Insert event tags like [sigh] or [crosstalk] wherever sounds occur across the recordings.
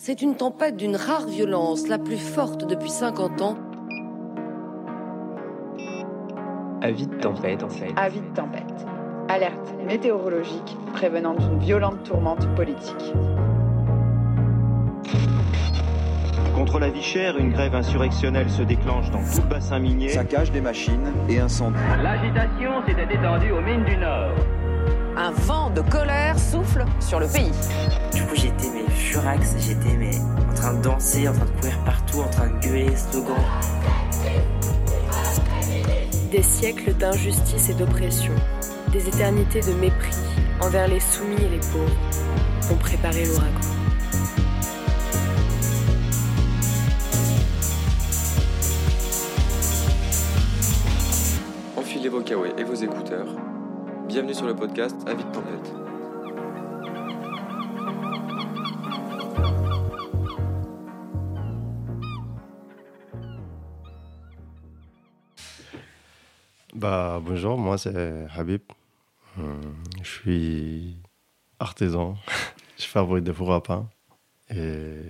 C'est une tempête d'une rare violence, la plus forte depuis 50 ans. Avis de tempête, en fait. Avis de tempête. Alerte météorologique prévenant d'une violente tourmente politique. Contre la vie chère, une grève insurrectionnelle se déclenche dans tout le bassin minier. Saccage des machines et incendie. L'agitation s'était étendue aux mines du Nord. Un vent de colère souffle sur le pays. Du coup, j'étais furax, j'étais mais en train de danser, en train de courir partout, en train de gueuler, slogans. Des siècles d'injustice et d'oppression, des éternités de mépris envers les soumis et les pauvres ont préparé l'ouragan. Enfilez vos kawaii et vos écouteurs. Bienvenue sur le podcast Avis de tempête. Bah, bonjour, moi c'est Habib. Euh, je suis artisan. [laughs] je fabrique des fours à pain et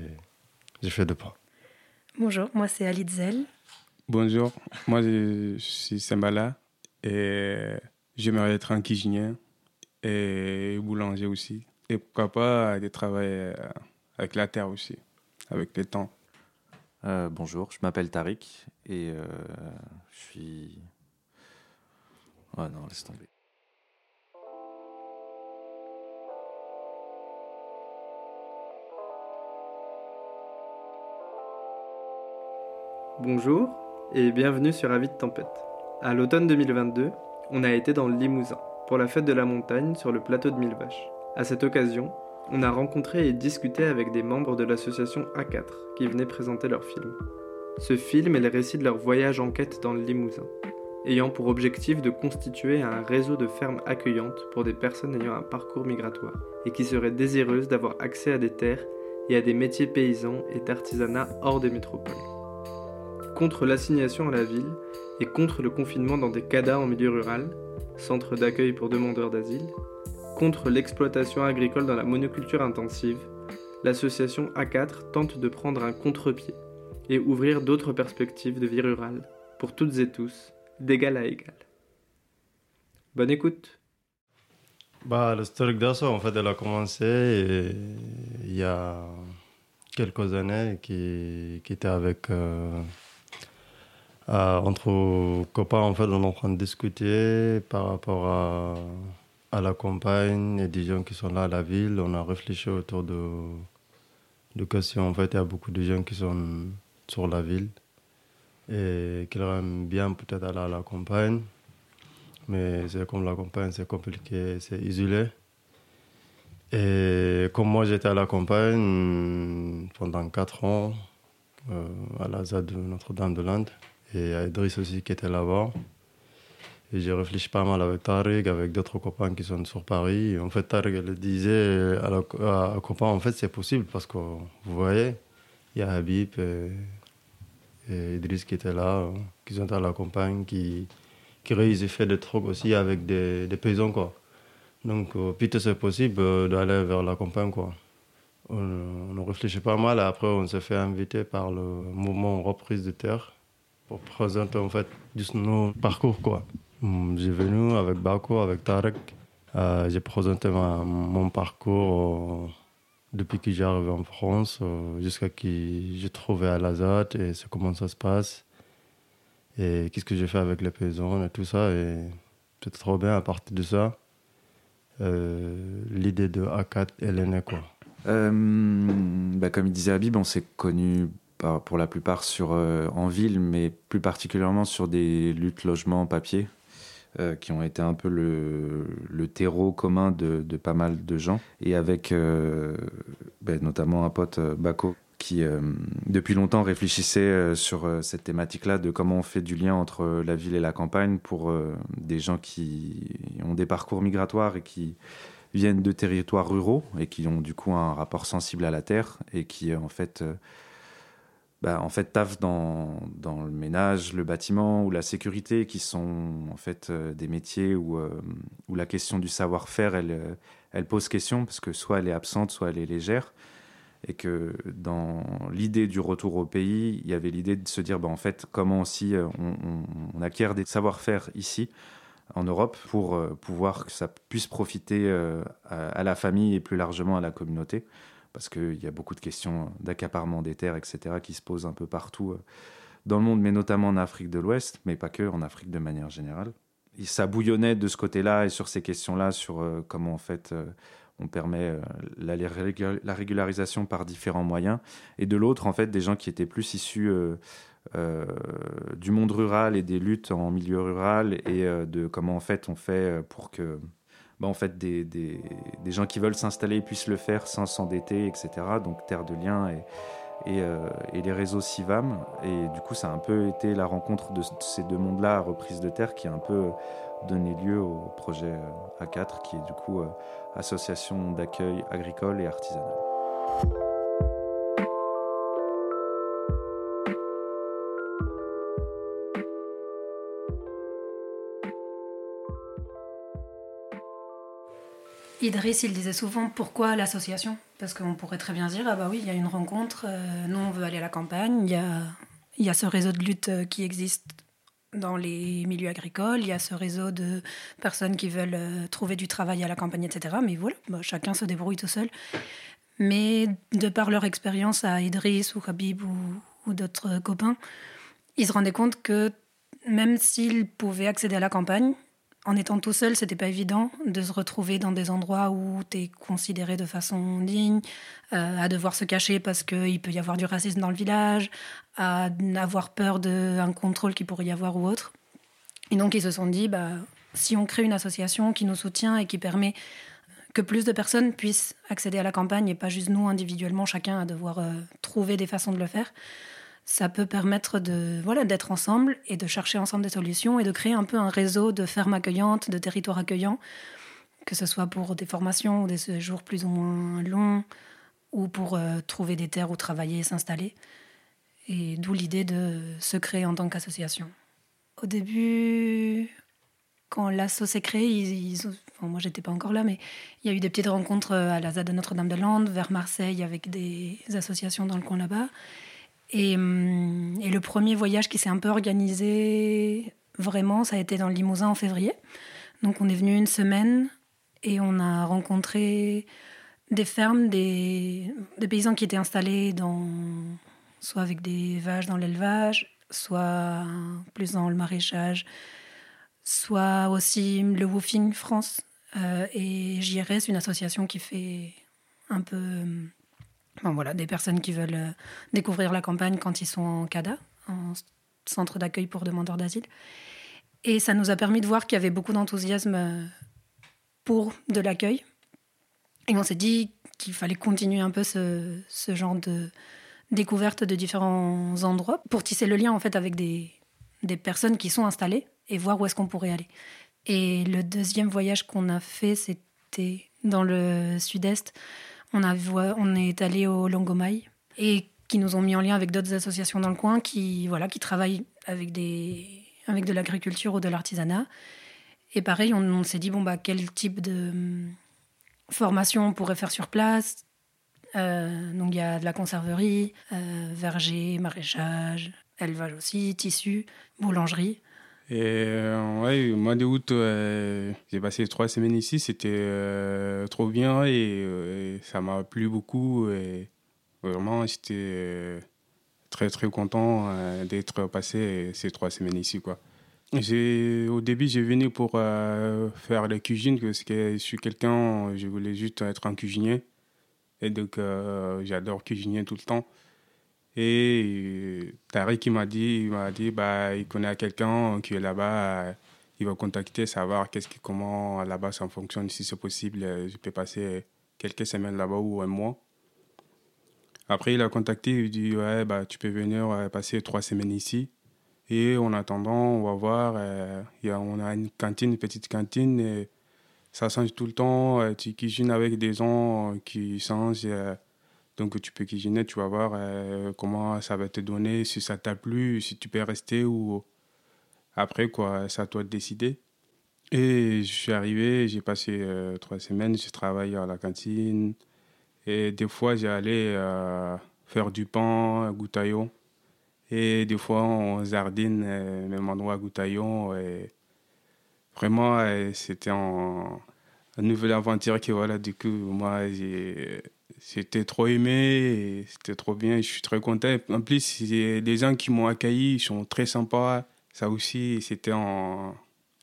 je fais de pain. Bonjour, moi c'est Ali Zel. Bonjour, moi je suis Sambala et j'aimerais être un cuisinier et boulanger aussi. Et pourquoi pas de travailler avec la terre aussi, avec le temps. Euh, bonjour, je m'appelle Tariq et euh, je suis Ouais, non, laisse tomber. Bonjour et bienvenue sur Avis de Tempête. À l'automne 2022, on a été dans le Limousin pour la fête de la montagne sur le plateau de Mille Vaches. À cette occasion, on a rencontré et discuté avec des membres de l'association A4 qui venaient présenter leur film. Ce film est le récit de leur voyage en quête dans le Limousin, ayant pour objectif de constituer un réseau de fermes accueillantes pour des personnes ayant un parcours migratoire et qui seraient désireuses d'avoir accès à des terres et à des métiers paysans et d'artisanat hors des métropoles. Contre l'assignation à la ville et contre le confinement dans des CADA en milieu rural, centre d'accueil pour demandeurs d'asile, contre l'exploitation agricole dans la monoculture intensive, l'association A4 tente de prendre un contre-pied et ouvrir d'autres perspectives de vie rurale pour toutes et tous d'égal à égal. Bonne écoute. Bah, d'assaut, en fait, elle a commencé il y a quelques années qui, qui était avec. Euh, euh, entre copains, en fait, on est en train de discuter par rapport à, à la campagne et des gens qui sont là à la ville. On a réfléchi autour de, de questions. En fait, il y a beaucoup de gens qui sont sur la ville et qu'il aime bien peut-être aller à la campagne. Mais c'est comme la campagne, c'est compliqué, c'est isolé. Et comme moi, j'étais à la campagne pendant 4 ans, euh, à la ZAD de Notre-Dame-de-Lande, et à Idriss aussi qui était là-bas. Et j'ai réfléchi pas mal avec Tarek, avec d'autres copains qui sont sur Paris. En fait, Tarek elle disait à, la, à, en fait, c'est possible parce que vous voyez, il y a Habib et et Idriss qui était là, qui sont à la campagne, qui, qui réussissent faire des trucs aussi avec des, des paysans. Quoi. Donc, peut-être c'est possible euh, d'aller vers la campagne. Quoi. On, on réfléchit pas mal. Après, on s'est fait inviter par le mouvement Reprise de Terre pour présenter en fait juste nos parcours. Quoi. Hum, j'ai venu avec Bako, avec Tarek. Euh, j'ai présenté mon parcours depuis que j'arrive en France euh, jusqu'à que j'ai trouvé à Lazat et c'est comment ça se passe et qu'est-ce que j'ai fait avec les paysans et tout ça. Et c'est trop bien à partir de ça. Euh, l'idée de A4 elle est née quoi. Euh, bah, comme il disait Habib on s'est connus pour la plupart sur, en ville mais plus particulièrement sur des luttes logement papier euh, qui ont été un peu le, terreau commun de, pas mal de gens, et avec euh, ben, notamment un pote, euh, Bako, qui depuis longtemps réfléchissait sur cette thématique-là de comment on fait du lien entre la ville et la campagne pour des gens qui ont des parcours migratoires et qui viennent de territoires ruraux et qui ont du coup un rapport sensible à la terre et qui en fait bah, en fait, taf dans, le ménage, le bâtiment ou la sécurité, qui sont en fait euh, des métiers où, euh, où la question du savoir-faire, elle, euh, elle pose question, parce que soit elle est absente, soit elle est légère. et que dans l'idée du retour au pays, il y avait l'idée de se dire, bah, en fait, comment aussi on, acquiert des savoir-faire ici, en Europe, pour pouvoir que ça puisse profiter à, la famille et plus largement à la communauté, parce qu'il y a beaucoup de questions d'accaparement des terres, etc., qui se posent un peu partout euh, dans le monde, mais notamment en Afrique de l'Ouest, mais pas que, en Afrique de manière générale. Et ça bouillonnait de ce côté-là et sur ces questions-là, sur comment en fait on permet la, la, régularisation par différents moyens, et de l'autre, en fait, des gens qui étaient plus issus euh, euh, du monde rural et des luttes en milieu rural, et euh, de comment en fait on fait pour que bah, en fait, des, gens qui veulent s'installer puissent le faire sans s'endetter, etc. Donc Terre de Liens euh, et, les réseaux CIVAM. Et du coup, ça a un peu été la rencontre de ces deux mondes-là, reprise de terre, qui a un peu donné lieu au projet A4, qui est du coup association d'accueil agricole et artisanal. Idriss, il disait souvent pourquoi l'association? Parce qu'on pourrait très bien dire ah bah oui, il y a une rencontre, euh, nous on veut aller à la campagne, il y a, y a ce réseau de lutte euh, qui existe dans les milieux agricoles, il y a ce réseau de personnes qui veulent euh, trouver du travail à la campagne, etc. Mais voilà, bah, chacun se débrouille tout seul. Mais de par leur expérience à Idriss ou Habib ou, ou d'autres copains, ils se rendaient compte que même s'ils pouvaient accéder à la campagne, en étant tout seul, c'était pas évident de se retrouver dans des endroits où tu es considéré de façon digne, euh, à devoir se cacher parce qu'il peut y avoir du racisme dans le village, à avoir peur d'un contrôle qui pourrait y avoir ou autre. Et donc ils se sont dit, bah, si on crée une association qui nous soutient et qui permet que plus de personnes puissent accéder à la campagne et pas juste nous individuellement, chacun à devoir euh, trouver des façons de le faire, ça peut permettre de voilà d'être ensemble et de chercher ensemble des solutions et de créer un peu un réseau de fermes accueillantes, de territoires accueillants, que ce soit pour des formations ou des séjours plus ou moins longs, ou pour euh, trouver des terres où travailler et s'installer. Et d'où l'idée de se créer en tant qu'association. Au début, quand l'asso s'est créé, ils, ils enfin, moi j'étais pas encore là, mais il y a eu des petites rencontres à la ZAD de Notre-Dame-de-Lande, vers Marseille, avec des associations dans le coin là-bas. Et, hum, et, le premier voyage qui s'est un peu organisé vraiment, ça a été dans le Limousin en février. Donc on est venu une semaine et on a rencontré des fermes, des, paysans qui étaient installés dans, soit avec des vaches dans l'élevage, soit plus dans le maraîchage, soit aussi le Woofing France euh, et JRS, une association qui fait un peu voilà, des personnes qui veulent euh, découvrir la campagne quand ils sont en CADA, en centre d'accueil pour demandeurs d'asile. Et ça nous a permis de voir qu'il y avait beaucoup d'enthousiasme euh, pour de l'accueil. Et on s'est dit qu'il fallait continuer un peu ce, ce, genre de découverte de différents endroits pour tisser le lien en fait avec des, des personnes qui sont installées et voir où est-ce qu'on pourrait aller. Et le deuxième voyage qu'on a fait, c'était dans le sud-est on, a, on est allé au Longomai et qui nous ont mis en lien avec d'autres associations dans le coin qui, voilà, qui travaillent avec, des, avec de l'agriculture ou de l'artisanat. Et pareil, on, s'est dit, bon, bah, quel type de hum, formation on pourrait faire sur place? Euh, Donc, il y a de la conserverie, euh, verger, maraîchage, élevage aussi, tissu, boulangerie. Et euh, ouais, au mois d'août, euh, j'ai passé trois semaines ici. C'était euh, trop bien et, ça m'a plu beaucoup. Et vraiment, j'étais très très content d'être passé ces trois semaines ici. Quoi. Au début, j'ai venu pour faire la cuisine parce que je suis quelqu'un, je voulais juste être un cuisinier. Et donc, j'adore cuisiner tout le temps. Et Tariq il m'a dit, il m'a dit, bah, il connaît quelqu'un qui est là-bas, il va contacter, savoir qu'est-ce qui, comment là-bas ça fonctionne, si c'est possible, je peux passer quelques semaines là-bas ou un mois. Après, il a contacté, il dit, ouais, bah, tu peux venir passer trois semaines ici. Et en attendant, on va voir, euh, y a, on a une cantine, une petite cantine, ça change tout le temps. Euh, tu cuisines avec des gens qui changent. Euh, donc tu peux cuisiner, tu vas voir euh, comment ça va te donner, si ça t'a plu, si tu peux rester ou après quoi, c'est à toi de décider. Et je suis arrivé, j'ai passé euh, trois semaines, j'ai travaillé à la cantine Et des fois, j'allais faire du pain à Goutaillon. Et des fois, on zardine, même endroit à Goutaillon. Et vraiment, c'était un, une nouvelle aventure qui, voilà, du coup, moi, j'ai c'était trop aimé, c'était trop bien, je suis très content. En plus, les gens qui m'ont accueilli, ils sont très sympas. Ça aussi, c'était en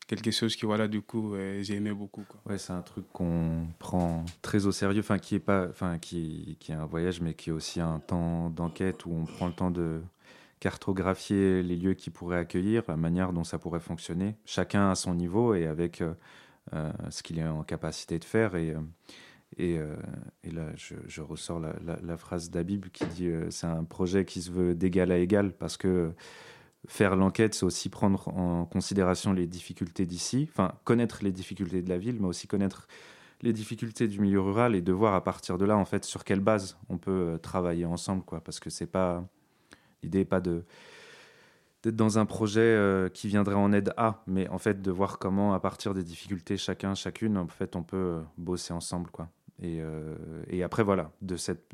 quelque chose qui, voilà, du coup, j'ai aimé beaucoup. Ouais, c'est un truc qu'on prend très au sérieux, enfin, qui est pas, enfin, qui, qui est un voyage, mais qui est aussi un temps d'enquête où on prend le temps de cartographier les lieux qui pourraient accueillir, la manière dont ça pourrait fonctionner, chacun à son niveau et avec euh, euh, ce qu'il est en capacité de faire. Et, euh, et, euh, et là, je, ressors la, la, phrase d'Abib qui dit euh, c'est un projet qui se veut d'égal à égal parce que faire l'enquête, c'est aussi prendre en considération les difficultés d'ici, enfin connaître les difficultés de la ville, mais aussi connaître les difficultés du milieu rural et de voir à partir de là, en fait, sur quelle base on peut euh, travailler ensemble, quoi. Parce que c'est pas l'idée, n'est pas de d'être dans un projet qui viendrait en aide à, mais en fait de voir comment, à partir des difficultés chacun, chacune, en fait, on peut bosser ensemble, quoi. Et, euh, et, après, voilà, de cette,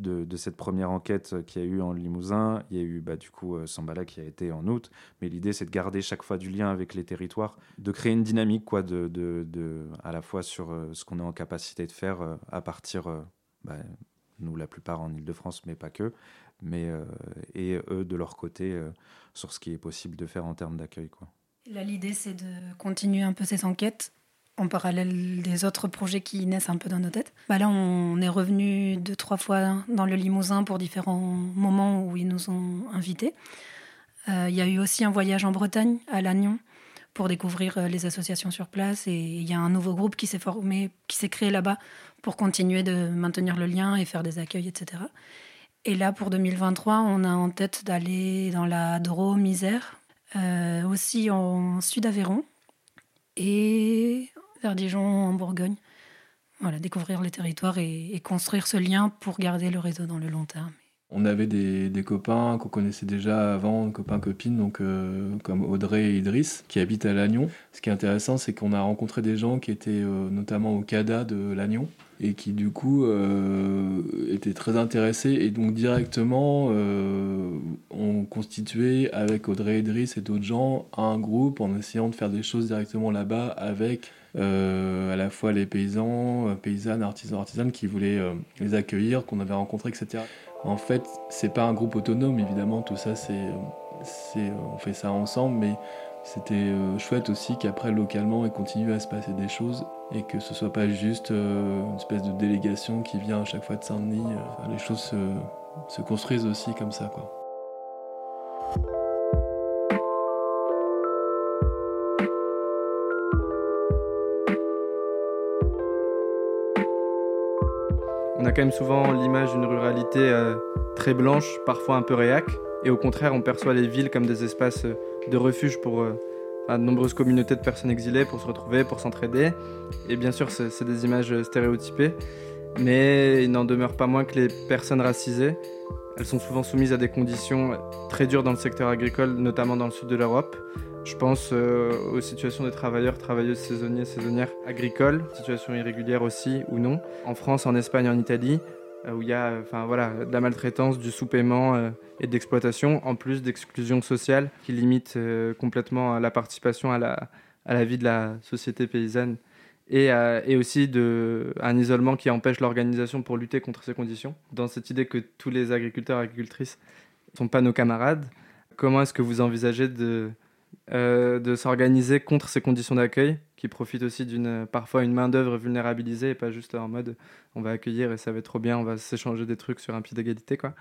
première enquête qu'il y a eu en Limousin, il y a eu bah, du coup euh, Sambala qui a été en août. Mais l'idée, c'est de garder chaque fois du lien avec les territoires, de créer une dynamique, quoi, de à la fois sur euh, ce qu'on est en capacité de faire à partir, bah, nous la plupart en Ile-de-France, mais pas que, mais, et eux de leur côté sur ce qui est possible de faire en termes d'accueil. Quoi. Là, l'idée, c'est de continuer un peu ces enquêtes en parallèle des autres projets qui naissent un peu dans nos têtes. Bah là, on est revenu deux, trois fois dans le Limousin pour différents moments où ils nous ont invités. Euh, il y a eu aussi un voyage en Bretagne, à Lannion, pour découvrir euh, les associations sur place. Et il y a un nouveau groupe qui s'est formé, qui s'est créé là-bas pour continuer de maintenir le lien et faire des accueils, etc. Et là, pour 2023, on a en tête d'aller dans la Drôme, Isère, euh, aussi en Sud-Aveyron, et vers Dijon, en Bourgogne. Voilà, découvrir les territoires et, construire ce lien pour garder le réseau dans le long terme. On avait des, copains qu'on connaissait déjà avant, copains, copines, donc, euh, comme Audrey et Idriss, qui habitent à Lannion. Ce qui est intéressant, c'est qu'on a rencontré des gens qui étaient euh, notamment au CADA de Lannion et qui du coup euh, étaient très intéressés et donc directement ont constitué avec Audrey Idriss et d'autres gens un groupe en essayant de faire des choses directement là-bas avec à la fois les paysans, euh, paysannes, artisans, artisanes qui voulaient euh, les accueillir, qu'on avait rencontrés, etc. En fait, c'est pas un groupe autonome, évidemment, tout ça, c'est, on fait ça ensemble, mais c'était chouette aussi qu'après, localement, il continue à se passer des choses et que ce soit pas juste une espèce de délégation qui vient à chaque fois de Saint-Denis. les choses se, se construisent aussi comme ça, quoi. On a quand même souvent l'image d'une ruralité euh, très blanche, parfois un peu réac, et au contraire, on perçoit les villes comme des espaces euh, de refuge pour euh, de nombreuses communautés de personnes exilées pour se retrouver, pour s'entraider. Et bien sûr, c'est des images stéréotypées, mais il n'en demeure pas moins que les personnes racisées, elles sont souvent soumises à des conditions très dures dans le secteur agricole, notamment dans le sud de l'Europe. Je pense euh, aux situations des travailleurs, travailleuses saisonniers, saisonnières agricoles, situations irrégulières aussi ou non, en France, en Espagne, en Italie, euh, où il y a enfin, voilà, de la maltraitance, du sous-paiement euh, et d'exploitation, en plus d'exclusion sociale qui limite complètement la participation à la, à la vie de la société paysanne et, et, aussi de, un isolement qui empêche l'organisation pour lutter contre ces conditions. Dans cette idée que tous les agriculteurs et agricultrices ne sont pas nos camarades, comment est-ce que vous envisagez de euh, de s'organiser contre ces conditions d'accueil qui profitent aussi d'une parfois une main d'œuvre vulnérabilisée et pas juste en mode on va accueillir et ça va être trop bien, on va s'échanger des trucs sur un pied d'égalité quoi.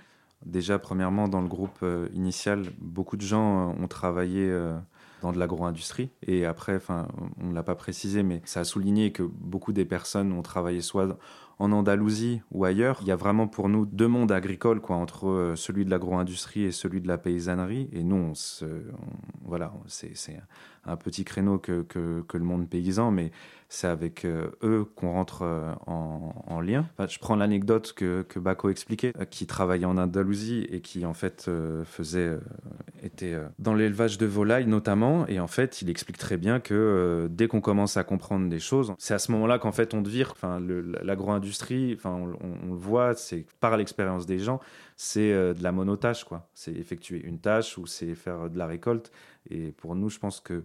Déjà premièrement dans le groupe euh, initial, beaucoup de gens euh, ont travaillé dans de l'agro-industrie. Et après, enfin, on ne l'a pas précisé, mais ça a souligné que beaucoup des personnes ont travaillé soit en Andalousie ou ailleurs. Il y a vraiment pour nous deux mondes agricoles, quoi, entre euh, celui de l'agro-industrie et celui de la paysannerie. Et nous, voilà, c'est un petit créneau que, que, que, le monde paysan, mais c'est avec euh, eux qu'on rentre euh, en, en, lien. je prends l'anecdote que, que Baco expliquait, qui travaillait en Andalousie et qui en fait faisait, était euh, dans l'élevage de volailles notamment, et en fait, il explique très bien que euh, dès qu'on commence à comprendre des choses, c'est à ce moment-là qu'en fait on devire. Enfin, l'agro-industrie, enfin, on, on, le voit, c'est par l'expérience des gens, c'est de la monotâche, quoi. C'est effectuer une tâche ou c'est faire de la récolte. Et pour nous, je pense que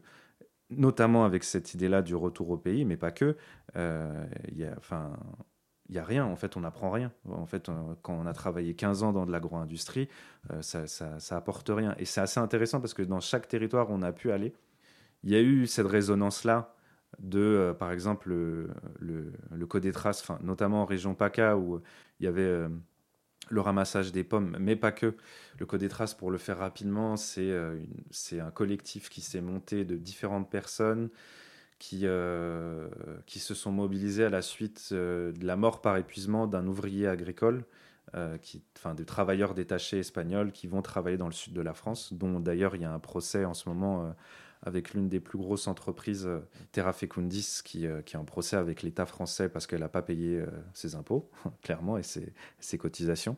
notamment avec cette idée-là du retour au pays, mais pas que, il y a, il n'y a rien, en fait, on n'apprend rien. En fait, quand on a travaillé 15 ans dans de l'agro-industrie, euh, ça, ça, apporte rien. Et c'est assez intéressant parce que dans chaque territoire où on a pu aller, il y a eu cette résonance-là de, euh, par exemple, le, le, code des traces, notamment en région PACA où il y avait euh, le ramassage des pommes, mais pas que. Le code des traces, pour le faire rapidement, c'est un collectif qui s'est monté de différentes personnes qui, euh, qui se sont mobilisés à la suite euh, de la mort par épuisement d'un ouvrier agricole, euh, enfin, des travailleurs détachés espagnols qui vont travailler dans le sud de la France, dont d'ailleurs il y a un procès en ce moment avec l'une des plus grosses entreprises, Terra Fecundis, qui, qui est en procès avec l'État français parce qu'elle n'a pas payé ses impôts, [laughs] clairement, et ses, cotisations.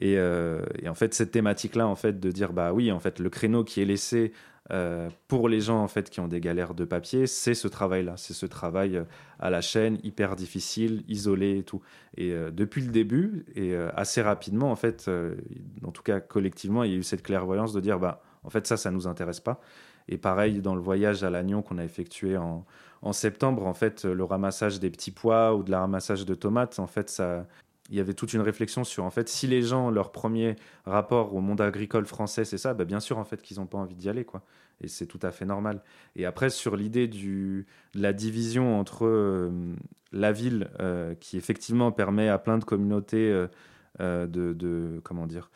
Et, en fait, cette thématique-là, en fait, de dire, bah oui, en fait, le créneau qui est laissé euh, pour les gens en fait qui ont des galères de papier, c'est ce travail-là, c'est ce travail euh, à la chaîne hyper difficile, isolé et tout. Et euh, depuis le début et assez rapidement en fait, en tout cas collectivement, il y a eu cette clairvoyance de dire bah en fait ça ça nous intéresse pas. Et pareil dans le voyage à Lannion qu'on a effectué en, en septembre, en fait le ramassage des petits pois ou de la ramassage de tomates, en fait ça il y avait toute une réflexion sur en fait si les gens leur premier rapport au monde agricole français c'est ça bah bien sûr en fait qu'ils n'ont pas envie d'y aller quoi. Et c'est tout à fait normal. Et après sur l'idée de la division entre euh, la ville euh, qui effectivement permet à plein de communautés euh, de, de, comment dire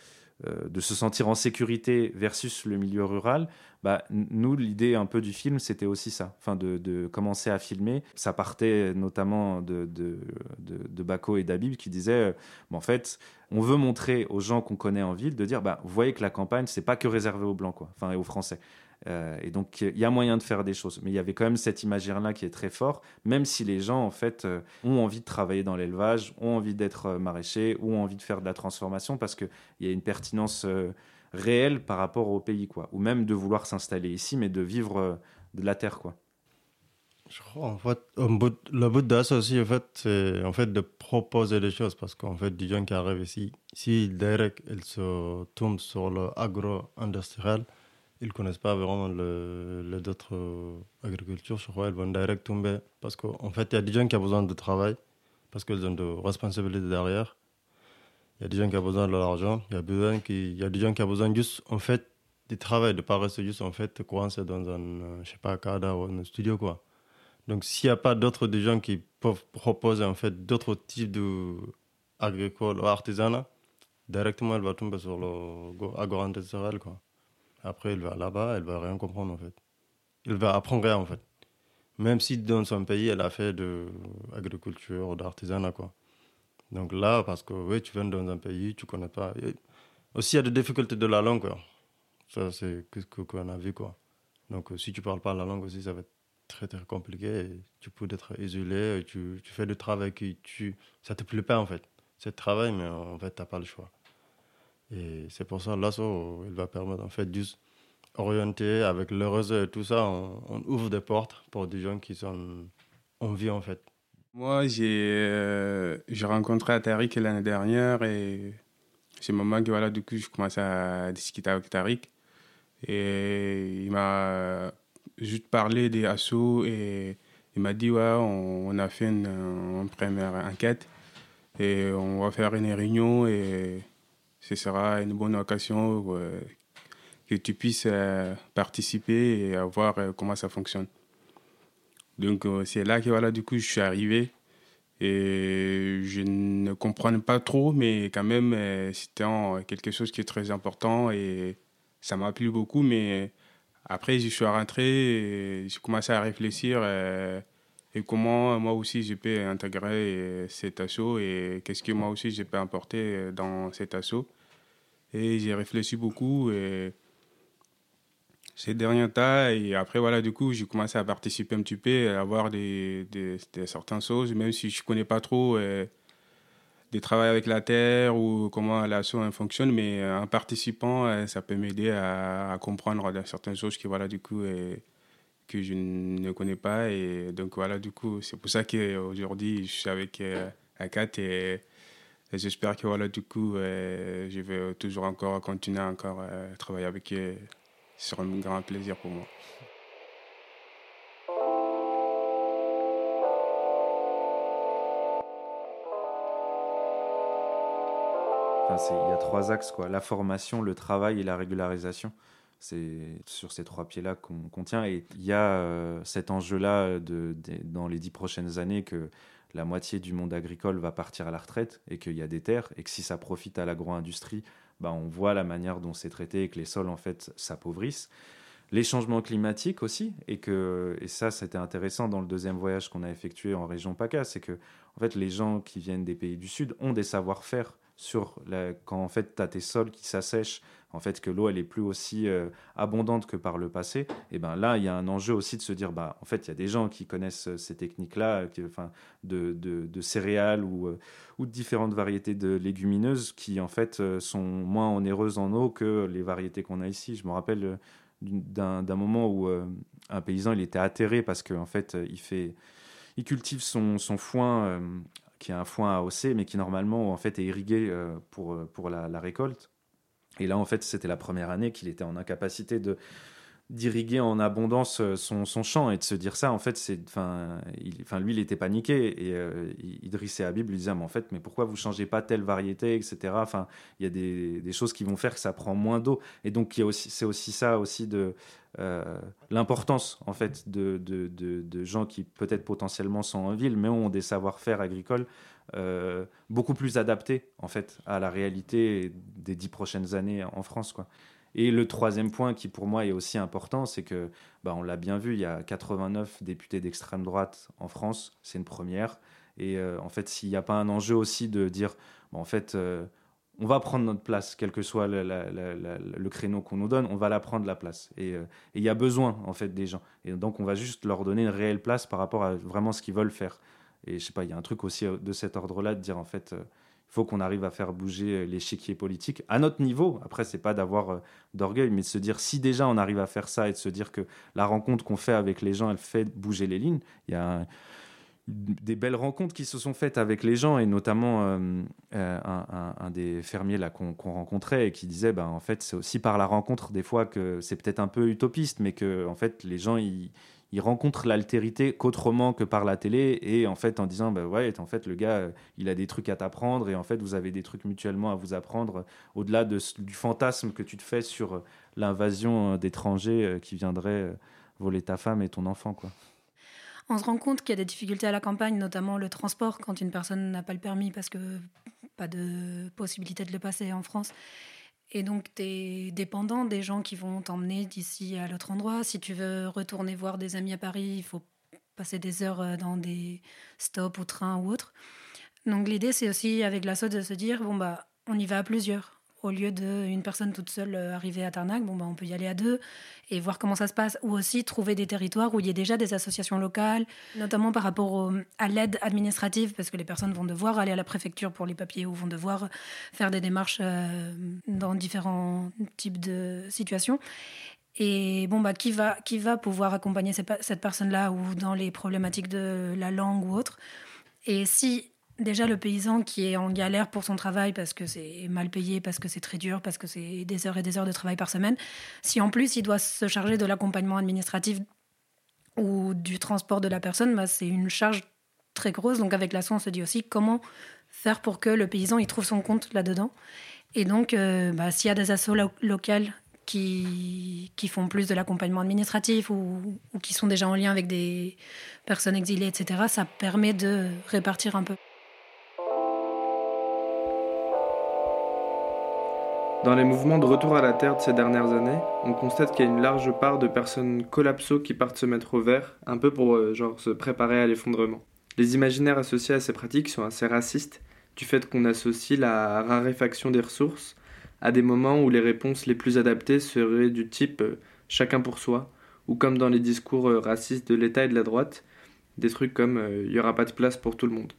de se sentir en sécurité versus le milieu rural bah, nous, l'idée un peu du film, c'était aussi ça, enfin, de, de, commencer à filmer. Ça partait notamment de, de, de, Bako et d'Abib qui disaient, euh, en fait, on veut montrer aux gens qu'on connaît en ville de dire, bah, vous voyez que la campagne, c'est pas que réservé aux Blancs, quoi, enfin, et aux Français. Euh, et donc, il y a moyen de faire des choses. Mais il y avait quand même cette imaginaire-là qui est très fort, même si les gens, en fait, euh, ont envie de travailler dans l'élevage, ont envie d'être maraîchers, ont envie de faire de la transformation, parce qu'il y a une pertinence réel par rapport au pays, quoi. Ou même de vouloir s'installer ici, mais de vivre euh, de la terre, quoi. Je crois, en fait, le but de ça aussi, en fait, c'est en fait de proposer des choses parce qu'en fait, des gens qui arrivent ici, si direct ils se tombent sur l'agro-industriel, ils ne connaissent pas vraiment le, le d'autres agricultures, je crois, ils vont direct tomber parce qu'en fait, il y a des gens qui ont besoin de travail parce qu'ils ont des responsabilités derrière. Il y a des gens qui ont besoin de l'argent. Il y a des gens qui ont besoin juste, en fait, du travail, de pas rester juste, en fait, coincé dans un, euh, je sais pas, cadre ou un studio, quoi. Donc, s'il n'y a pas d'autres des gens qui peuvent proposer, en fait, d'autres types de agricole ou artisanat, directement, elle va tomber sur le agro-industriel, quoi. Après, elle va là-bas, elle va rien comprendre, en fait. Elle va apprendre rien, en fait. Même si dans son pays, elle a fait de l'agriculture ou d'artisanat, quoi. Donc là, parce que oui, tu viens dans un pays, tu connais pas. aussi, il y a des difficultés de la langue. Ça, c'est ce qu'on a vu. Quoi. Donc, euh, si tu parles pas la langue aussi, ça va être très, très compliqué. tu peux être isolé, tu, tu fais du travail qui tu, ça te plaît pas en fait. C'est le travail, mais en fait, tu n'as pas le choix. Et c'est pour ça, l'assaut, il va permettre en fait orienter avec le réseau et tout ça, on, ouvre des portes pour des gens qui sont en vie en fait. Moi, euh, j'ai rencontré Tariq l'année dernière et c'est le moment que voilà, je commence à discuter avec Tariq. Et il m'a juste parlé des assauts et il m'a dit ouais, on, a fait une, première enquête et on va faire une réunion et ce sera une bonne occasion euh, que tu puisses euh, participer et voir comment ça fonctionne. Donc euh, c'est là que voilà, du coup, je suis arrivé. Et je ne comprenais pas trop, mais quand même, euh, c'était quelque chose qui est très important et ça m'a plu beaucoup. Mais après, je suis rentré et j'ai commencé à réfléchir euh, et comment moi aussi je peux intégrer cet assaut et qu'est-ce que moi aussi je peux apporter dans cet assaut. Et j'ai réfléchi beaucoup et ces derniers temps. Et après, voilà, du coup, j'ai commencé à participer un petit peu, à voir des, des, des certaines choses, même si je ne connais pas trop euh, de travailler avec la terre ou comment l'assaut fonctionne, mais en participant, ça peut m'aider à, comprendre certaines choses qui, voilà, du coup, que je ne connais pas. Et donc, voilà, du coup, c'est pour ça qu'aujourd'hui, je suis avec Akat et, j'espère que, voilà, du coup, je vais toujours encore continuer à encore travailler avec eux. Ce sera un grand plaisir pour moi. il y a trois axes, quoi. La formation, le travail et la régularisation. C'est sur ces trois pieds-là qu'on tient. Et il y a euh, cet enjeu-là de, dans les dix prochaines années que la moitié du monde agricole va partir à la retraite et qu'il y a des terres et que si ça profite à l'agro-industrie, bah, on voit la manière dont c'est traité et que les sols en fait s'appauvrissent. Les changements climatiques aussi et que et ça c'était intéressant dans le deuxième voyage qu'on a effectué en région PACA, c'est que en fait les gens qui viennent des pays du sud ont des savoir-faire sur la, quand en fait tu as tes sols qui s'assèchent, en fait que l'eau elle est plus aussi euh, abondante que par le passé, et ben là il y a un enjeu aussi de se dire bah en fait il y a des gens qui connaissent euh, ces techniques là, enfin de, de, de, céréales ou, euh, ou de différentes variétés de légumineuses qui en fait sont moins onéreuses en eau que les variétés qu'on a ici. Je me rappelle d'un moment où un paysan il était atterré parce qu'en en fait il fait il cultive son, son foin qui a un foin AOC, mais qui normalement en fait est irrigué pour, pour la, récolte. Et là, en fait, c'était la première année qu'il était en incapacité d'irriguer en abondance euh, son, champ et de se dire ça. En fait enfin lui il était paniqué et euh, Idriss et Habib lui disaient mais en fait mais pourquoi vous changez pas telle variété etc enfin il y a des, choses qui vont faire que ça prend moins d'eau. Et donc c'est aussi ça aussi de l'importance en fait de, gens qui peut-être potentiellement sont en ville mais ont des savoir-faire agricoles euh, beaucoup plus adaptés en fait à la réalité des dix prochaines années en France quoi. Et le troisième point qui pour moi est aussi important, c'est que, bah, on l'a bien vu, il y a 89 députés d'extrême droite en France, c'est une première. Et euh, en fait, s'il n'y a pas un enjeu aussi de dire, en fait, euh, on va prendre notre place, quel que soit le, créneau qu'on nous donne, on va la prendre la place. Et il y a besoin en fait des gens. Et donc on va juste leur donner une réelle place par rapport à vraiment ce qu'ils veulent faire. Et je sais pas, il y a un truc aussi euh, de cet ordre-là de dire en fait, euh, il faut qu'on arrive à faire bouger l'échiquier politique à notre niveau. Après, c'est pas d'avoir d'orgueil, mais de se dire si déjà on arrive à faire ça et de se dire que la rencontre qu'on fait avec les gens, elle fait bouger les lignes. Il y a des belles rencontres qui se sont faites avec les gens et notamment euh, euh, un, des fermiers là qu'on rencontrait et qui disait ben en fait c'est aussi par la rencontre des fois que c'est peut-être un peu utopiste mais que en fait les gens ils, rencontrent l'altérité qu'autrement que par la télé et en fait en disant ben ouais en fait le gars il a des trucs à t'apprendre et en fait vous avez des trucs mutuellement à vous apprendre au-delà de, du fantasme que tu te fais sur l'invasion d'étrangers qui viendraient voler ta femme et ton enfant quoi on se rend compte qu'il y a des difficultés à la campagne, notamment le transport quand une personne n'a pas le permis parce que pas de possibilité de le passer en France. Et donc, tu es dépendant des gens qui vont t'emmener d'ici à l'autre endroit. Si tu veux retourner voir des amis à Paris, il faut passer des heures euh, dans des stops ou trains ou autre. Donc, l'idée, c'est aussi avec la de se dire bon, bah, on y va à plusieurs au lieu d'une personne toute seule euh, arrivée à Tarnac, bon, bah, on peut y aller à deux et voir comment ça se passe. Ou aussi trouver des territoires où il y a déjà des associations locales, notamment par rapport à l'aide administrative, parce que les personnes vont devoir aller à la préfecture pour les papiers ou vont devoir faire des démarches euh, dans différents types de situations. Et bon, bah, qui, va, qui va pouvoir accompagner cette personne-là ou dans les problématiques de la langue ou autre Et si Déjà, le paysan qui est en galère pour son travail parce que c'est mal payé, parce que c'est très dur, parce que c'est des heures et des heures de travail par semaine, si en plus il doit se charger de l'accompagnement administratif ou du transport de la personne, bah, c'est une charge très grosse. Donc avec l'assaut, on se dit aussi comment faire pour que le paysan il trouve son compte là-dedans. Et donc, euh, bah, s'il y a des assos locales qui, font plus de l'accompagnement administratif ou qui sont déjà en lien avec des personnes exilées, etc., ça permet de répartir un peu. Dans les mouvements de retour à la Terre de ces dernières années, on constate qu'il y a une large part de personnes collapso qui partent se mettre au vert, un peu pour euh, genre se préparer à l'effondrement. Les imaginaires associés à ces pratiques sont assez racistes, du fait qu'on associe la raréfaction des ressources à des moments où les réponses les plus adaptées seraient du type euh, chacun pour soi, ou comme dans les discours euh, racistes de l'État et de la droite, des trucs comme il n'y aura pas de place pour tout le monde.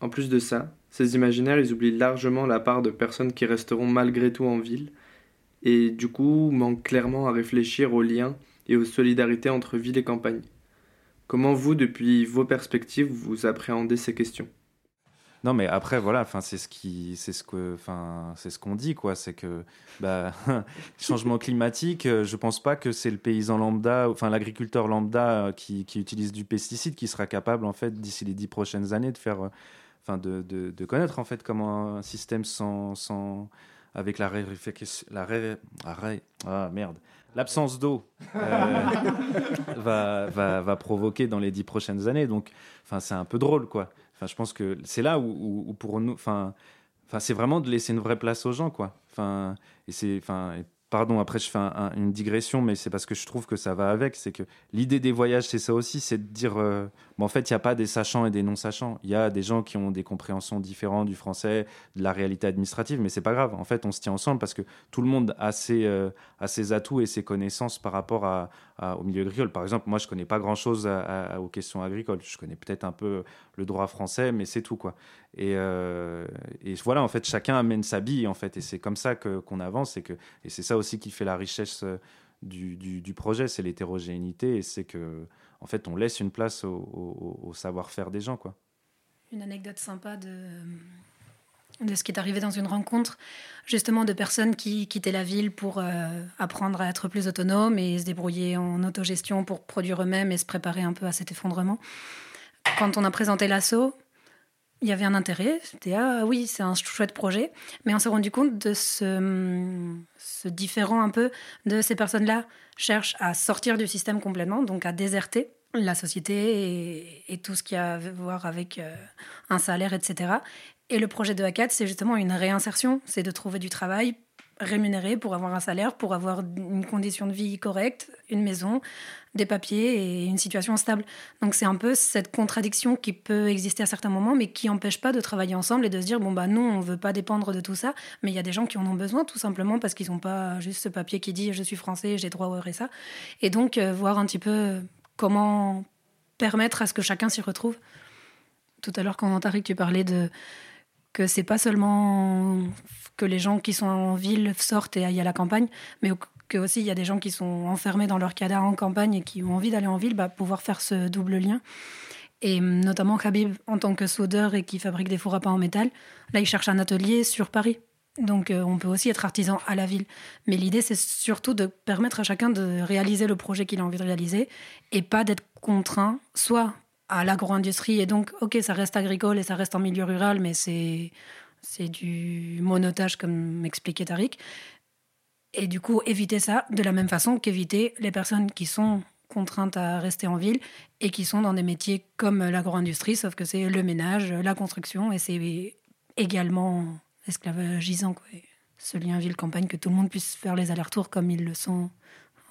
En plus de ça, Ces imaginaires, ils oublient largement la part de personnes qui resteront malgré tout en ville, et du coup manquent clairement à réfléchir aux liens et aux solidarités entre ville et campagne. Comment vous, depuis vos perspectives, vous appréhendez ces questions? Non, mais après, voilà, enfin, c'est ce qui, c'est ce que, enfin, c'est ce qu'on dit, quoi. C'est que, bah, [laughs] changement climatique, euh, je pense pas que c'est le paysan lambda, enfin, l'agriculteur lambda euh, qui, qui, utilise du pesticide qui sera capable, en fait, d'ici les dix prochaines années, de faire, euh, enfin, de, de, de, connaître, en fait, comment un système sans, sans avec la la ré, ah, merde, l'absence d'eau [laughs] va, va, va provoquer dans les dix prochaines années. Donc, enfin, c'est un peu drôle, quoi je pense que c'est là où, pour nous, enfin, enfin, c'est vraiment de laisser une vraie place aux gens, quoi. Enfin, et c'est, enfin, pardon, après je fais une digression, mais c'est parce que je trouve que ça va avec. C'est que l'idée des voyages, c'est ça aussi, c'est de dire, euh, en fait, il n'y a pas des sachants et des non-sachants. Il y a des gens qui ont des compréhensions différentes du français, de la réalité administrative, mais c'est pas grave. En fait, on se tient ensemble parce que tout le monde a ses, euh, atouts et ses connaissances par rapport au milieu agricole. Par exemple, moi, je connais pas grand-chose aux questions agricoles. Je connais peut-être un peu le droit français, mais c'est tout, quoi. Et, euh, voilà, en fait, chacun amène sa bille, en fait, et c'est comme ça qu'on avance, et c'est ça aussi qui fait la richesse euh, du, du, projet, c'est l'hétérogénéité, et c'est que, en fait, on laisse une place au, savoir-faire des gens, quoi. Une anecdote sympa de, de ce qui est arrivé dans une rencontre, justement, de personnes qui quittaient la ville pour euh, apprendre à être plus autonomes et se débrouiller en autogestion pour produire eux-mêmes et se préparer un peu à cet effondrement. Quand on a présenté l'assaut, il y avait un intérêt. C'était ah oui, c'est un chouette projet. Mais on s'est rendu compte de ce, différent un peu de ces personnes-là cherchent à sortir du système complètement, donc à déserter la société et, tout ce qui a à voir avec euh, un salaire, etc. Et le projet de A4, c'est justement une réinsertion, c'est de trouver du travail rémunéré pour avoir un salaire, pour avoir une condition de vie correcte, une maison, des papiers et une situation stable. Donc c'est un peu cette contradiction qui peut exister à certains moments, mais qui n'empêche pas de travailler ensemble et de se dire, bon bah non, on veut pas dépendre de tout ça, mais il y a des gens qui en ont besoin tout simplement parce qu'ils n'ont pas juste ce papier qui dit, je suis français, j'ai droit au RSA. Et donc euh, voir un petit peu comment permettre à ce que chacun s'y retrouve. Tout à l'heure, quand Tariq, tu parlais de que c'est pas seulement que les gens qui sont en ville sortent et aillent à la campagne, mais que aussi il y a des gens qui sont enfermés dans leur cadre en campagne et qui ont envie d'aller en ville, bah, pouvoir faire ce double lien. Et notamment Khabib, en tant que soudeur et qui fabrique des fours à pain en métal, là il cherche un atelier sur Paris. Donc euh, on peut aussi être artisan à la ville. Mais l'idée c'est surtout de permettre à chacun de réaliser le projet qu'il a envie de réaliser et pas d'être contraint soit à l'agro-industrie et donc ok ça reste agricole et ça reste en milieu rural mais c'est c'est du monotage comme m'expliquait Tariq et du coup éviter ça de la même façon qu'éviter les personnes qui sont contraintes à rester en ville et qui sont dans des métiers comme l'agro-industrie sauf que c'est le ménage la construction et c'est également esclavagisant quoi. ce lien ville-campagne que tout le monde puisse faire les allers-retours comme ils le sont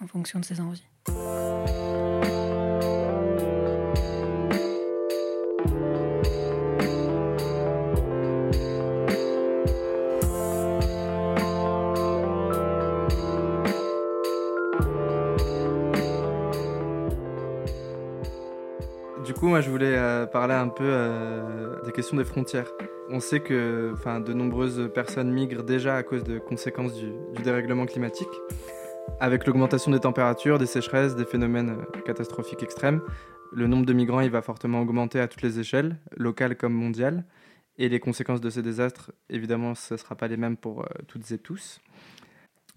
en fonction de ses envies coup, moi, je voulais euh, parler un peu euh, des questions des frontières. On sait que de nombreuses personnes migrent déjà à cause de conséquences du, dérèglement climatique. Avec l'augmentation des températures, des sécheresses, des phénomènes euh, catastrophiques extrêmes, le nombre de migrants il va fortement augmenter à toutes les échelles, locales comme mondiales. Et les conséquences de ces désastres, évidemment, ce ne sera pas les mêmes pour toutes et tous.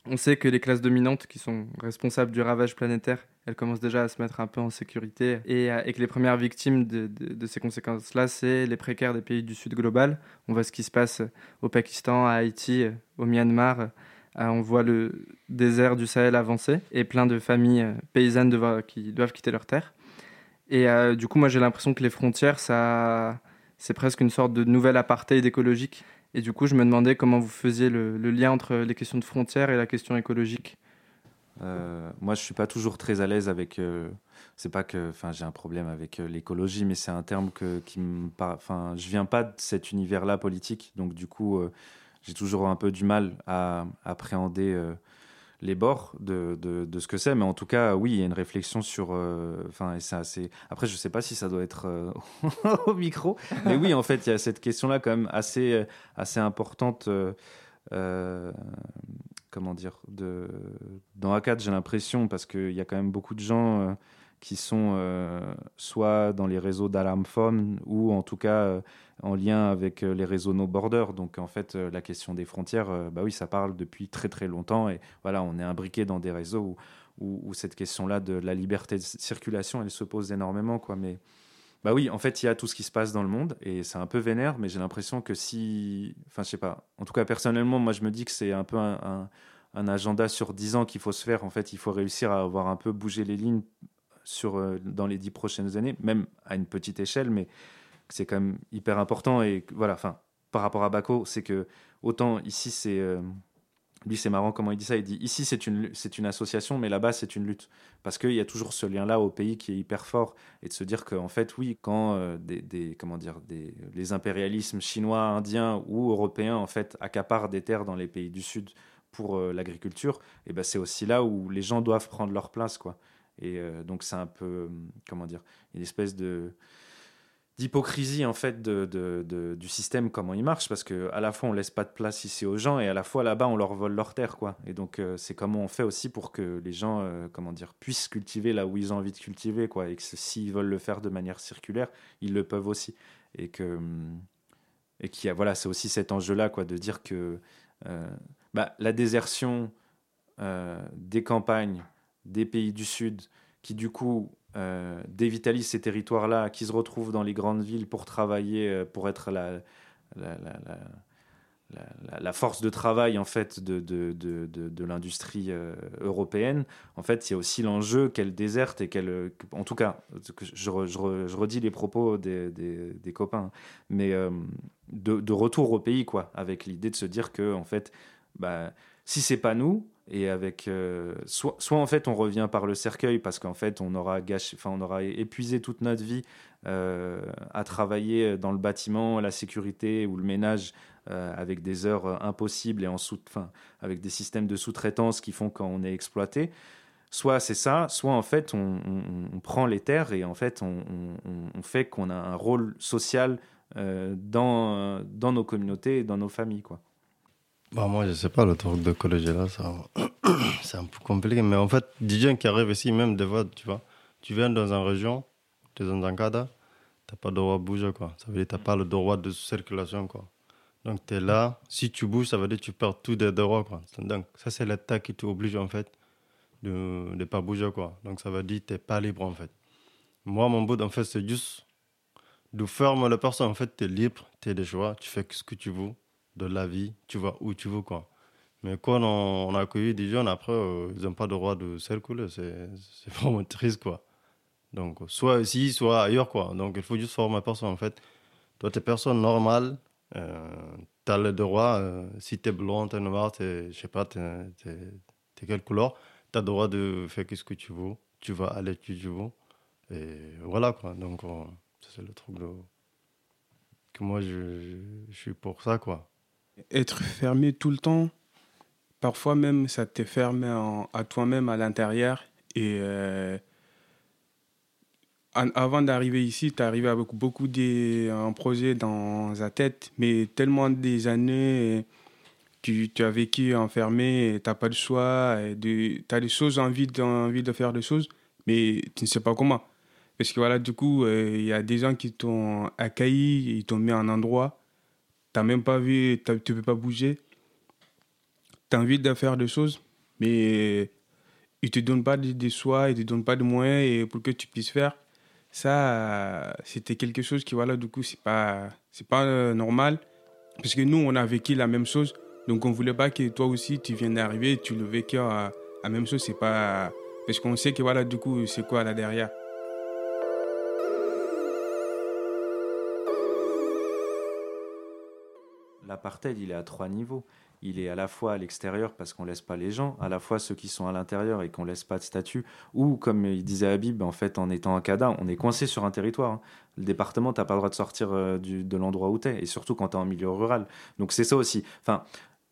On sait que les classes dominantes qui sont responsables du ravage planétaire, elles commencent déjà à se mettre un peu en sécurité et, euh, que les premières victimes de, ces conséquences-là, c'est les précaires des pays du Sud global. On voit ce qui se passe au Pakistan, à Haïti, au Myanmar. Euh, on voit le désert du Sahel avancer et plein de familles euh, paysannes qui doivent quitter leur terre. Et du coup, moi j'ai l'impression que les frontières, ça, c'est presque une sorte de nouvel apartheid écologique et du coup, je me demandais comment vous faisiez le, lien entre les questions de frontières et la question écologique. Euh, moi, je suis pas toujours très à l'aise avec. Euh, c'est pas que, enfin, j'ai un problème avec euh, l'écologie, mais c'est un terme que, qui me, enfin, je viens pas de cet univers-là politique, donc du coup, j'ai toujours un peu du mal à, appréhender les bords de, de, ce que c'est, mais en tout cas, oui, il y a une réflexion sur. Enfin, c'est assez. Après, je sais pas si ça doit être [laughs] au micro, mais oui, en fait, il y a cette question-là quand même assez, assez importante. Comment dire de, Dans ACAD, j'ai l'impression, parce qu'il y a quand même beaucoup de gens qui sont euh, soit dans les réseaux d'alarme phone ou en tout cas euh, en lien avec euh, les réseaux no border. Donc en fait, la question des frontières, bah oui, ça parle depuis très très longtemps et voilà, on est imbriqué dans des réseaux où, où, cette question-là de la liberté de circulation, elle se pose énormément, quoi. Mais bah oui, en fait, il y a tout ce qui se passe dans le monde et c'est un peu vénère, mais j'ai l'impression que si, enfin, je sais pas. En tout cas, personnellement, moi, je me dis que c'est un peu un, agenda sur 10 ans qu'il faut se faire. En fait, il faut réussir à avoir un peu bougé les lignes sur, euh, dans les dix prochaines années, même à une petite échelle, mais c'est quand même hyper important. Et voilà, enfin, par rapport à Baco, c'est que autant ici, c'est. Euh, lui, c'est marrant comment il dit ça. Il dit ici, c'est une, c'est une association, mais là-bas, c'est une lutte. Parce qu'il y a toujours ce lien-là au pays qui est hyper fort. Et de se dire qu'en fait, oui, quand euh, des, comment dire, des, les impérialismes chinois, indiens ou européens, en fait, accaparent des terres dans les pays du Sud pour l'agriculture, et ben c'est aussi là où les gens doivent prendre leur place, quoi. Et euh, donc c'est un peu, comment dire, une espèce de d'hypocrisie en fait de, de, du système comment il marche parce que à la fois on laisse pas de place ici aux gens et à la fois là-bas on leur vole leur terre quoi. Et donc euh, c'est comment on fait aussi pour que les gens euh, comment dire puissent cultiver là où ils ont envie de cultiver quoi et que s'ils veulent le faire de manière circulaire ils le peuvent aussi. Et que et y a voilà c'est aussi cet enjeu là quoi de dire que bah, la désertion des campagnes des pays du Sud qui du coup euh, dévitalisent ces territoires-là, qui se retrouvent dans les grandes villes pour travailler, euh, pour être la, force de travail en fait de, l'industrie euh, européenne. En fait, il y a aussi l'enjeu qu'elle déserte et qu'elle, en tout cas, je, redis les propos des, copains, mais de, retour au pays quoi, avec l'idée de se dire que en fait, bah, si c'est pas nous, et avec euh, soit, soit, en fait on revient par le cercueil parce qu'en fait on aura gâché, enfin on aura épuisé toute notre vie euh, à travailler dans le bâtiment, la sécurité ou le ménage euh, avec des heures impossibles et en sous, enfin avec des systèmes de sous-traitance qui font qu'on est exploité. Soit c'est ça, soit en fait on, on, prend les terres et en fait on, on fait qu'on a un rôle social dans, dans nos communautés et dans nos familles quoi. Bah moi, je sais pas, le truc de collège là, [clears throat] c'est un peu compliqué. Mais en fait, des qui arrivent ici, même des fois, tu vois, tu viens dans une région, tu es dans un cadre, tu n'as pas le droit de bouger, quoi. Ça veut dire que tu n'as pas le droit de circulation, quoi. Donc, tu es là, si tu bouges, ça veut dire que tu perds tous tes droits, quoi. Donc, ça, c'est l'État qui t'oblige, en fait, de ne pas bouger, quoi. Donc, ça veut dire que tu n'es pas libre, en fait. Moi, mon but, en fait, c'est juste de fermer la personne. En fait, tu es libre, tu as des choix, tu fais ce que tu veux de la vie, tu vas où tu veux, quoi. Mais quand on, a accueilli des jeunes, après, euh, ils n'ont pas le droit de circuler. C'est [laughs] vraiment triste, quoi. Donc, soit ici, soit ailleurs, quoi. Donc, il faut juste former personne, en fait. Toi, tu es personne normale, euh, tu as le droit, euh, si tu es blond, tu es noir, je sais pas, tu es, quelle couleur, tu as le droit de faire ce que tu veux. Tu vas aller où tu veux. Et voilà, quoi. Donc, c'est le truc que moi, je, je suis pour ça, quoi. Être fermé tout le temps, parfois même ça te ferme à toi-même à l'intérieur. Et euh, avant d'arriver ici, tu arrivé avec beaucoup de projets dans la tête, mais tellement des années, tu, tu as vécu enfermé, tu n'as pas le choix, tu as des choses, envie de, envie de faire des choses, mais tu ne sais pas comment. Parce que voilà, du coup, euh, il y a des gens qui t'ont accueilli, ils t'ont mis en endroit tu n'as même pas vu, tu peux pas bouger. Tu as envie de faire des choses, mais ils te donnent pas de, soins, ils te donnent pas de moyens pour que tu puisses faire. Ça, c'était quelque chose qui, voilà, du coup, ce n'est pas, pas euh, normal. Parce que nous, on a vécu la même chose. Donc, on voulait pas que toi aussi, tu viennes d'arriver et tu le vécu à la même chose. C'est pas. Parce qu'on sait que, voilà, du coup, c'est quoi là derrière. L'apartheid, il est à trois niveaux. Il est à la fois à l'extérieur parce qu'on laisse pas les gens, à la fois ceux qui sont à l'intérieur et qu'on laisse pas de statut, ou comme il disait Habib, en fait, en étant un CADA, on est coincé sur un territoire. Hein. Le département, tu n'as pas le droit de sortir euh, de l'endroit où tu es, et surtout quand tu es en milieu rural. Donc c'est ça aussi. Enfin,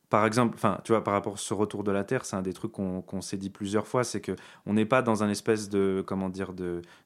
par exemple, enfin, tu vois, par rapport à ce retour de la Terre, c'est un des trucs qu'on s'est dit plusieurs fois, c'est que on n'est pas dans un espèce de, comment dire,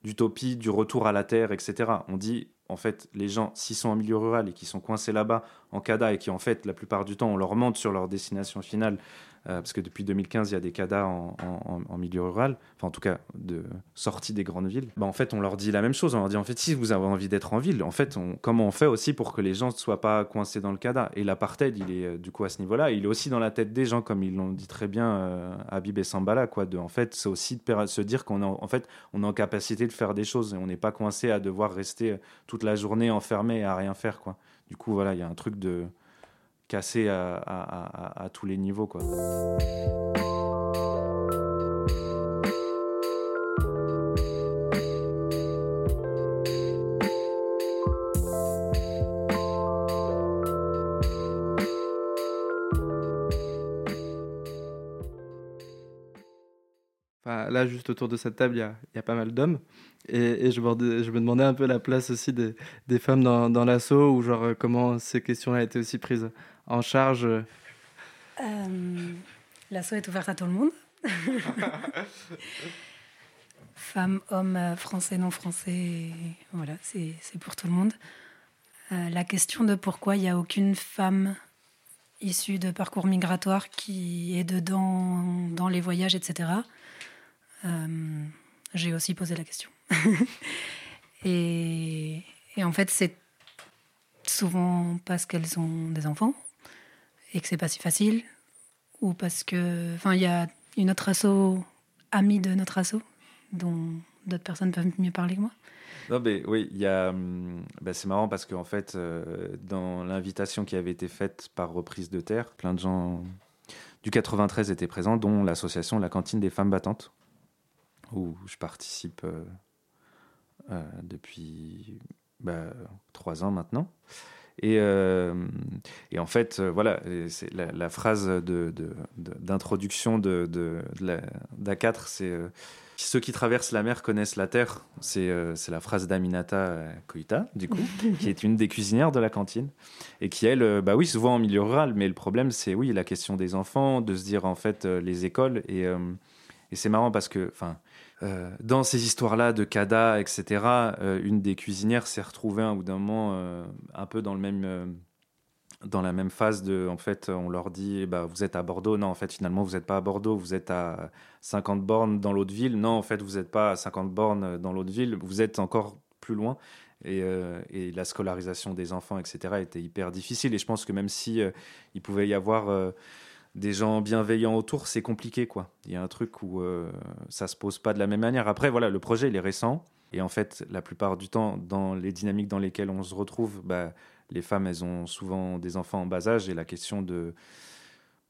d'utopie du retour à la Terre, etc. On dit, en fait, les gens, s'ils sont en milieu rural et qui sont coincés là-bas en CADA et qui, en fait, la plupart du temps, on leur montre sur leur destination finale parce que depuis 2015, il y a des CADA en, milieu rural, enfin en tout cas de sortie des grandes villes. Bah, en fait, on leur dit la même chose. On leur dit en fait, si vous avez envie d'être en ville, en fait, comment on fait aussi pour que les gens ne soient pas coincés dans le CADA? Et l'apartheid, il est euh, du coup à ce niveau-là, il est aussi dans la tête des gens, comme ils l'ont dit très bien euh, Habib et Sambala, quoi. En fait, c'est aussi de se dire qu'on en fait, on est en capacité de faire des choses et on n'est pas coincé à devoir rester toute la journée enfermé et à rien faire, quoi. Du coup, voilà, il y a un truc de cassé à, tous les niveaux. Quoi. là, juste autour de cette table, il y a, pas mal d'hommes. Et, je, me, demandais un peu la place aussi des, femmes dans, dans l'assaut, ou genre comment ces questions-là été aussi prises en charge euh, L'assaut est ouverte à tout le monde. [laughs] Femmes, hommes, euh, français, non français, voilà, c'est pour tout le monde. Euh, la question de pourquoi il n'y a aucune femme issue de parcours migratoire qui est dedans dans les voyages, etc. J'ai aussi posé la question. [laughs] et, et en fait, c'est souvent parce qu'elles ont des enfants et que c'est pas si facile ou parce que enfin il y a une autre asso amie de notre asso dont d'autres personnes peuvent mieux parler que moi. Non mais oui il y a bah, c'est marrant parce qu'en fait euh, dans l'invitation qui avait été faite par reprise de terre plein de gens du 93 étaient présents dont l'association la cantine des femmes battantes où je participe euh, euh, depuis bah, trois ans maintenant et, euh, et, en fait, euh, voilà, c'est la, la, phrase d'introduction de, de, de, d'A4, c'est euh, ceux qui traversent la mer connaissent la terre. C'est la phrase d'Aminata Koïta, du coup, [laughs] qui est une des cuisinières de la cantine et qui, elle, bah oui, souvent en milieu rural, mais le problème, c'est oui, la question des enfants, de se dire en fait les écoles. Et, et c'est marrant parce que, enfin, euh, dans ces histoires-là de CADA, etc., euh, une des cuisinières s'est retrouvée un bout d'un moment euh, un peu dans le même dans la même phase de, en fait, on leur dit, eh ben, vous êtes à Bordeaux. Non, en fait, finalement, vous n'êtes pas à Bordeaux. Vous êtes à 50 bornes dans l'autre ville. Non, en fait, vous n'êtes pas à 50 bornes dans l'autre ville. Vous êtes encore plus loin. Et, et, la scolarisation des enfants, etc., était hyper difficile. Et je pense que même si il pouvait y avoir des gens bienveillants autour, c'est compliqué, quoi. Il y a un truc où euh, ça se pose pas de la même manière. Après, voilà, le projet, il est récent. Et en fait, la plupart du temps, dans les dynamiques dans lesquelles on se retrouve, bah, les femmes, elles ont souvent des enfants en bas âge. Et la question de,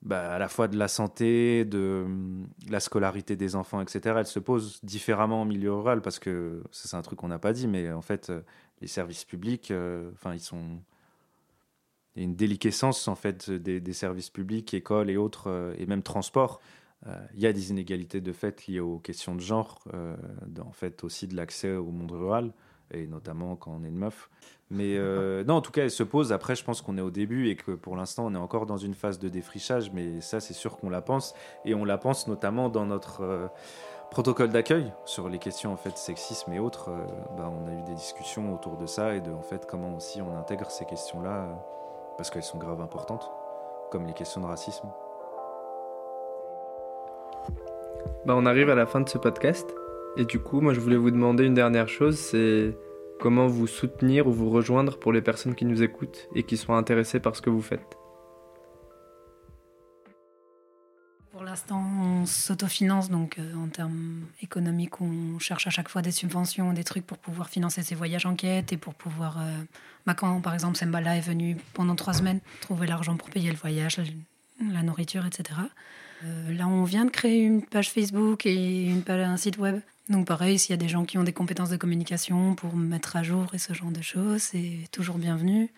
bah, à la fois de la santé, de la scolarité des enfants, etc., elle se pose différemment en milieu rural. Parce que c'est un truc qu'on n'a pas dit, mais en fait, les services publics, euh, enfin, ils sont une déliquescence en fait des, services publics, écoles et autres, euh, et même transport. Euh, il y a des inégalités de fait liées aux questions de genre, euh, en fait aussi de l'accès au monde rural, et notamment quand on est une meuf. Mais non, en tout cas, elle se pose. Après, je pense qu'on est au début et que pour l'instant, on est encore dans une phase de défrichage, mais ça, c'est sûr qu'on la pense, et on la pense notamment dans notre protocole d'accueil sur les questions en fait sexisme et autres. Bah, on a eu des discussions autour de ça et de en fait comment aussi on intègre ces questions-là parce qu'elles sont graves importantes, comme les questions de racisme. Bah, on arrive à la fin de ce podcast. Et du coup, moi, je voulais vous demander une dernière chose, c'est comment vous soutenir ou vous rejoindre pour les personnes qui nous écoutent et qui sont intéressées par ce que vous faites. L'instant, on s'autofinance, donc euh, en termes économiques, on cherche à chaque fois des subventions, des trucs pour pouvoir financer ses voyages en quête et pour pouvoir. Euh, bah, quand, par exemple, Sembala est venu pendant trois semaines, trouver l'argent pour payer le voyage, la nourriture, etc. Euh, là, on vient de créer une page Facebook et une un site web. Donc, pareil, s'il y a des gens qui ont des compétences de communication pour mettre à jour et ce genre de choses, c'est toujours bienvenu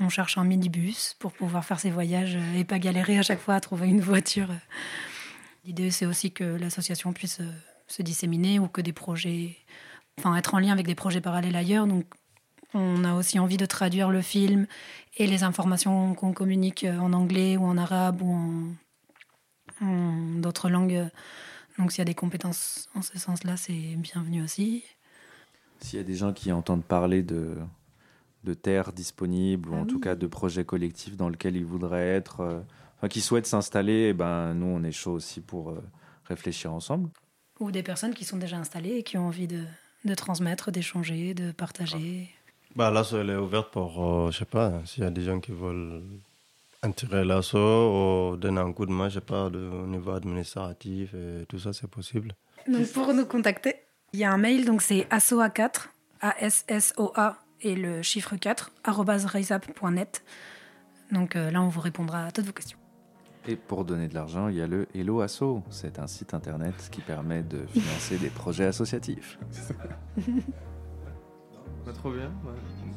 on cherche un minibus pour pouvoir faire ses voyages et pas galérer à chaque fois à trouver une voiture. L'idée, c'est aussi que l'association puisse euh, se disséminer ou que des projets, enfin, être en lien avec des projets parallèles ailleurs. Donc, On a aussi envie de traduire le film et les informations qu'on communique en anglais ou en arabe ou en, en d'autres langues. Donc s'il y a des compétences en ce sens-là, c'est bienvenu aussi. S'il y a des gens qui entendent parler de, de terres disponibles, ou Ah en tout cas de projets collectifs dans lesquels ils voudraient être, euh, enfin, qui souhaitent s'installer, eh ben, nous, on est chaud aussi pour euh, réfléchir ensemble. Ou des personnes qui sont déjà installées et qui ont envie de, de transmettre, d'échanger, de partager. Bah, l'asso, elle est ouverte pour, euh, je sais pas, s'il y a des gens qui veulent intégrer l'asso ou donner un coup de main, je sais pas, de, au niveau administratif et tout ça, c'est possible. Donc pour nous contacter, il y a un mail, donc c'est assoa4, A-S-S-O-A et le chiffre 4, arobase raiseup.net. Donc euh, là, on vous répondra à toutes vos questions. Et pour donner de l'argent, il y a le Hello Asso. C'est un site internet qui permet de financer des projets associatifs. [laughs] [laughs] Bah, trop bien. ouais.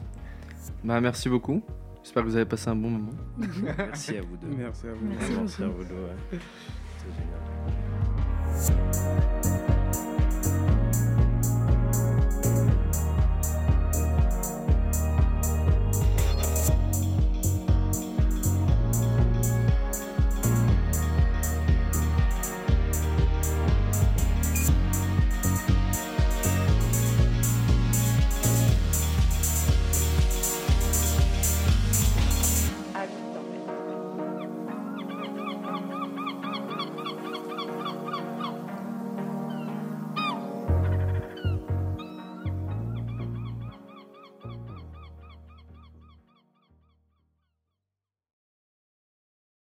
Bah, merci beaucoup. J'espère que vous avez passé un bon moment. [laughs] Merci à vous deux. Merci à vous. Merci Merci à vous deux, ouais. C'est génial.